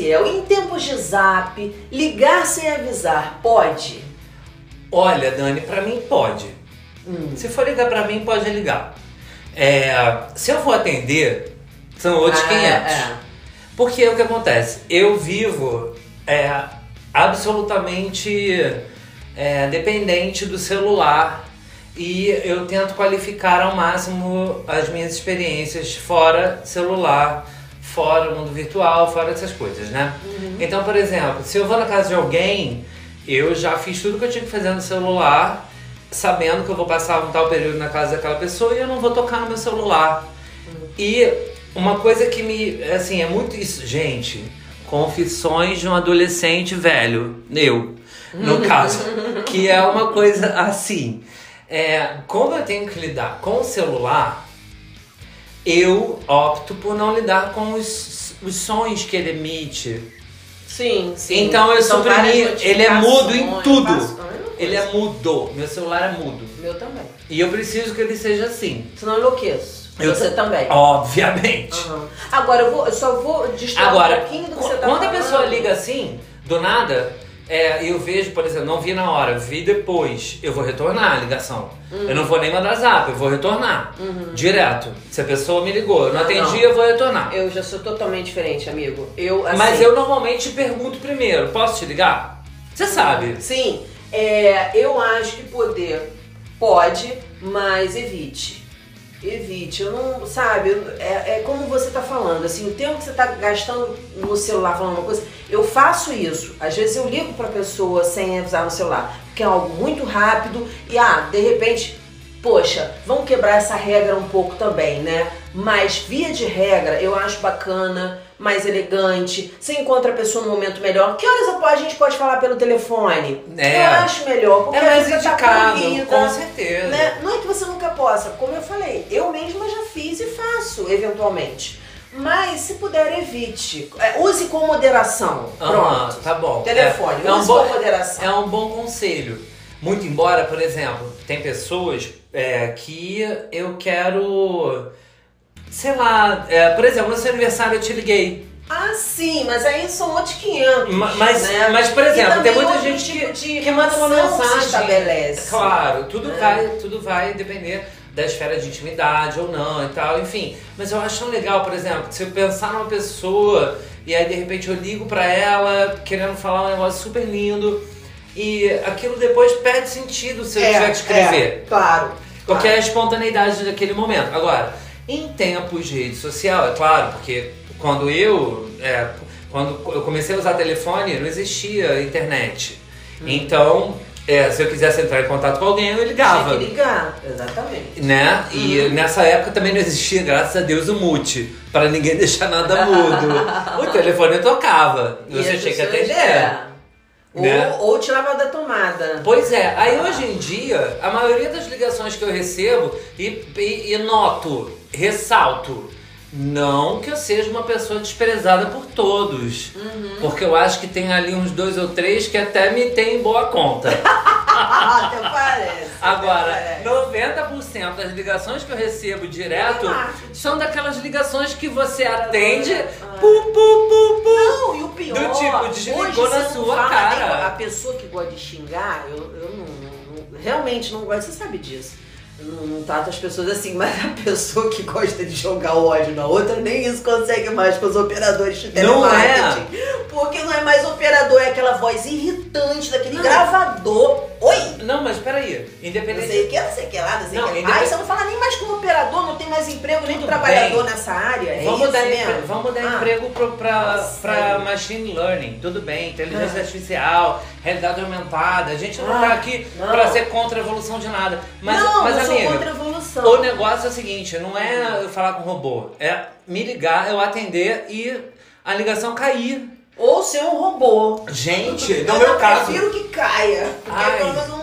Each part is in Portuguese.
Maciel, em tempos de zap, ligar sem avisar, pode? Olha, Dani, pra mim pode. Hum. Se for ligar pra mim, pode ligar. É, se eu for atender, são outros Ah, 500. é. Porque o que acontece? Eu vivo é, absolutamente é, dependente do celular e eu tento qualificar ao máximo as minhas experiências fora celular, fora o mundo virtual, fora essas coisas, né? Então, por exemplo, se eu vou na casa de alguém, eu já fiz tudo que eu tinha que fazer no celular, sabendo que eu vou passar um tal período na casa daquela pessoa e eu não vou tocar no meu celular. E uma coisa que me, assim, é muito isso, gente, confissões de um adolescente velho, eu, no caso, que é uma coisa assim, é, como eu tenho que lidar com o celular, eu opto por não lidar com os, os sons que ele emite. Sim, sim. Então eu São suprimi, ele é mudo em tudo. a mesma Ele é mudo, meu celular é mudo. Meu também. E eu preciso que ele seja assim. Senão eu enlouqueço. Eu- Você também. Obviamente. Aham. Agora, eu, vou, eu só vou distrair um pouquinho do que qu- você tá quando a falando. pessoa liga assim, do nada, é, eu vejo, por exemplo, não vi na hora, vi depois, eu vou retornar a ligação. Uhum. Eu não vou nem mandar zap, eu vou retornar. Direto. Se a pessoa me ligou, eu não Não, atendi, não. eu vou retornar. Eu já sou totalmente diferente, amigo. Eu, assim, Mas eu normalmente pergunto primeiro, posso te ligar? Você sabe. Sim, é, eu acho que poder pode, mas evite. Evite, eu não, sabe, é, é como você tá falando, assim, o tempo que você tá gastando no celular falando uma coisa, eu faço isso. Às vezes eu ligo pra pessoa sem avisar no celular, porque é algo muito rápido e, ah, de repente, poxa, vamos quebrar essa regra um pouco também, né? Mas, via de regra, eu acho bacana, mais elegante, você encontra a pessoa no momento melhor. Que horas a gente pode falar pelo telefone? É. Eu acho melhor, porque É mais tá indicado, corrida, com certeza. né? Não é que você nunca possa, como eu falei, eu mesma já fiz e faço, eventualmente. Mas se puder, evite. É, use com moderação. Pronto. tá bom. Telefone, É, é um use bom- com moderação. É um bom conselho. Muito embora, por exemplo, tem pessoas é, que eu quero. Sei lá, é, por exemplo, no seu aniversário eu te liguei. Ah, sim, mas aí são outros 500. Ma- Mas, né? mas por exemplo, tem muita gente tipo que, que manda uma se mensagem. estabelece. Claro, tudo, É. vai, tudo vai depender da esfera de intimidade ou não e tal, enfim. Mas eu acho legal, por exemplo, se eu pensar numa pessoa e aí de repente eu ligo pra ela querendo falar um negócio super lindo e aquilo depois perde sentido se eu É, tiver que escrever. é, claro. Porque é claro. a espontaneidade daquele momento. Agora, em tempos de rede social, é claro, porque quando eu, é, quando eu comecei a usar telefone, não existia internet. Hum. Então, é, se eu quisesse entrar em contato com alguém, eu ligava. Tinha que ligar, exatamente. Né? E Uhum. nessa época também não existia, graças a Deus, o mute, para ninguém deixar nada mudo. o telefone tocava, E você tinha que atender. É. Né? Ou, ou tirava da tomada. Pois é, aí hoje em dia, a maioria das ligações que eu recebo, e, e, e noto, ressalto, não que eu seja uma pessoa desprezada por todos. Uhum. Porque eu acho que tem ali uns dois ou três que até me tem em boa conta. Até parece. Agora, até 90% das ligações que eu recebo direto são daquelas ligações que você atende, Ah. pu, pu, pu, pu. Não, e o pior. Do tipo, desligou hoje na sua fala cara. A pessoa que gosta de xingar, eu, eu não, não- não- Realmente não gosto, você sabe disso. Eu não, não trato as pessoas assim, mas a pessoa que gosta de jogar o ódio na outra, nem isso consegue mais com os operadores de Não telemarketing. Porque não é mais operador, é aquela voz irritante daquele Não. gravador. Não, peraí, Não independente. sei o que, não sei o que lá, não sei o Não, que independ- mais. Você não fala nem mais como operador, não tem mais emprego, nem trabalhador bem. nessa área. É Vamos dar, empre- vamos dar Ah. emprego pro, pra, pra machine learning, tudo bem, inteligência Ah. artificial, realidade aumentada. A gente não Ah, tá aqui não. pra ser contra a evolução de nada. Mas, não, mas eu sou amiga, contra a evolução. o negócio é o seguinte, não é eu falar com o robô, é me ligar, eu atender e a ligação cair. Ou ser um robô. Gente, eu no meu não caso. prefiro que caia. Porque Ai. pelo menos eu não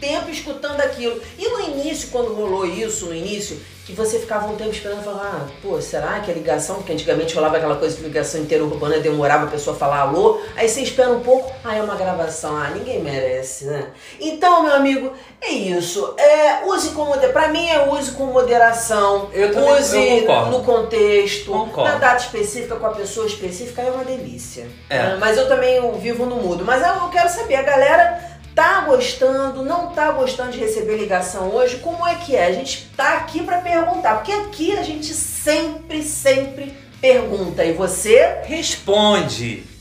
tempo escutando aquilo. E no início, quando rolou isso, no início, que você ficava um tempo esperando e falava, ah, pô, será que a ligação, porque antigamente rolava aquela coisa de ligação interurbana, demorava a pessoa falar alô, aí você espera um pouco, ah, é uma gravação, ah, ninguém merece, né? Então, meu amigo, é isso. É, use com moderação, pra mim é use com moderação, Eu também- use eu concordo. no contexto, Concordo. na data específica, com a pessoa específica, é uma delícia. É. Mas eu também vivo no mudo. Mas eu, eu quero saber, a galera tá gostando, não tá gostando de receber ligação hoje? Como é que é? A gente tá aqui pra perguntar, porque aqui a gente sempre, sempre pergunta. E você Responde.